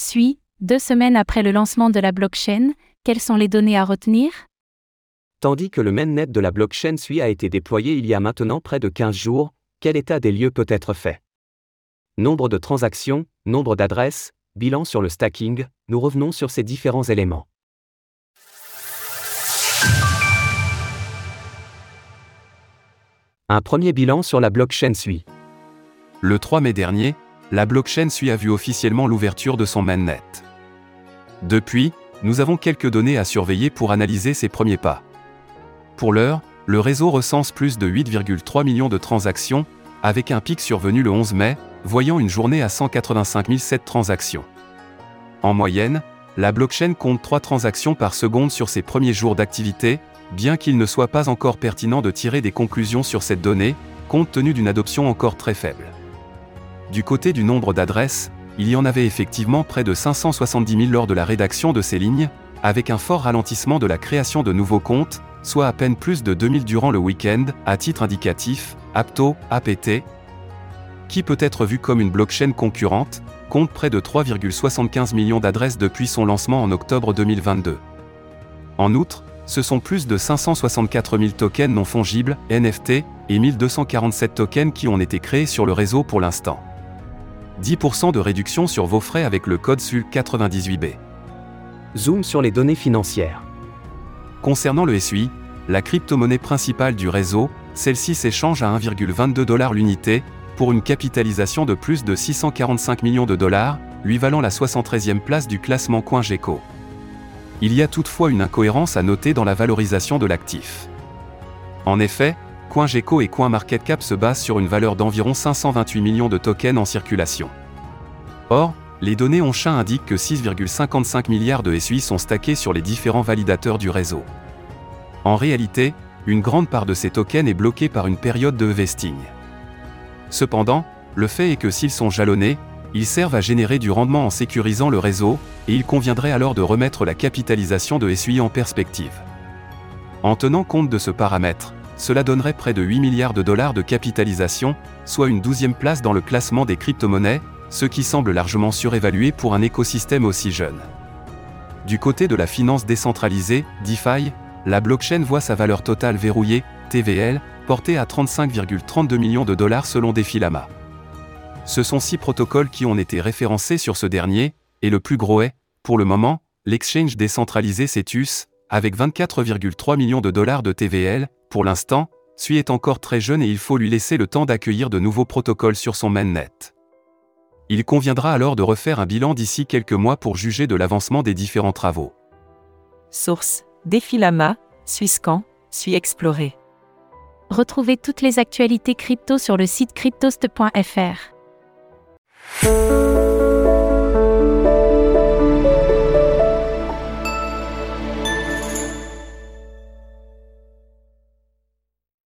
Suis, deux semaines après le lancement de la blockchain, quelles sont les données à retenir? Tandis que le mainnet de la blockchain SUI a été déployé il y a maintenant près de 15 jours, quel état des lieux peut être fait? Nombre de transactions, nombre d'adresses, bilan sur le stacking, nous revenons sur ces différents éléments. Un premier bilan sur la blockchain SUI. Le 3 mai dernier, la blockchain SUI a vu officiellement l'ouverture de son mainnet. Depuis, nous avons quelques données à surveiller pour analyser ses premiers pas. Pour l'heure, le réseau recense plus de 8,3 millions de transactions, avec un pic survenu le 11 mai, voyant une journée à 185 007 transactions. En moyenne, la blockchain compte 3 transactions par seconde sur ses premiers jours d'activité, bien qu'il ne soit pas encore pertinent de tirer des conclusions sur cette donnée, compte tenu d'une adoption encore très faible. Du côté du nombre d'adresses, il y en avait effectivement près de 570 000 lors de la rédaction de ces lignes, avec un fort ralentissement de la création de nouveaux comptes, soit à peine plus de 2000 durant le week-end, à titre indicatif, Apto, APT, qui peut être vu comme une blockchain concurrente, compte près de 3,75 millions d'adresses depuis son lancement en octobre 2022. En outre, ce sont plus de 564 000 tokens non fongibles, NFT, et 1247 tokens qui ont été créés sur le réseau pour l'instant. 10% de réduction sur vos frais avec le code SUL98B. Zoom sur les données financières. Concernant le SUI, la crypto-monnaie principale du réseau, celle-ci s'échange à 1,22 l'unité, pour une capitalisation de plus de 645 millions de dollars, lui valant la 73e place du classement CoinGecko. Il y a toutefois une incohérence à noter dans la valorisation de l'actif. En effet, CoinGecko et CoinMarketCap se basent sur une valeur d'environ 528 millions de tokens en circulation. Or, les données Onchin indiquent que 6,55 milliards de SUI sont stackés sur les différents validateurs du réseau. En réalité, une grande part de ces tokens est bloquée par une période de vesting. Cependant, le fait est que s'ils sont jalonnés, ils servent à générer du rendement en sécurisant le réseau, et il conviendrait alors de remettre la capitalisation de SUI en perspective. En tenant compte de ce paramètre, cela donnerait près de 8 milliards de dollars de capitalisation, soit une douzième place dans le classement des crypto-monnaies, ce qui semble largement surévalué pour un écosystème aussi jeune. Du côté de la finance décentralisée, DeFi, la blockchain voit sa valeur totale verrouillée, TVL, portée à 35,32 millions de dollars selon Defilama. Ce sont six protocoles qui ont été référencés sur ce dernier, et le plus gros est, pour le moment, l'exchange décentralisé Cetus, avec 24,3 millions de dollars de TVL, pour l'instant, SUI est encore très jeune et il faut lui laisser le temps d'accueillir de nouveaux protocoles sur son mainnet. Il conviendra alors de refaire un bilan d'ici quelques mois pour juger de l'avancement des différents travaux. Source Défilama, Swisscan, Sui Explorer. Retrouvez toutes les actualités crypto sur le site cryptost.fr.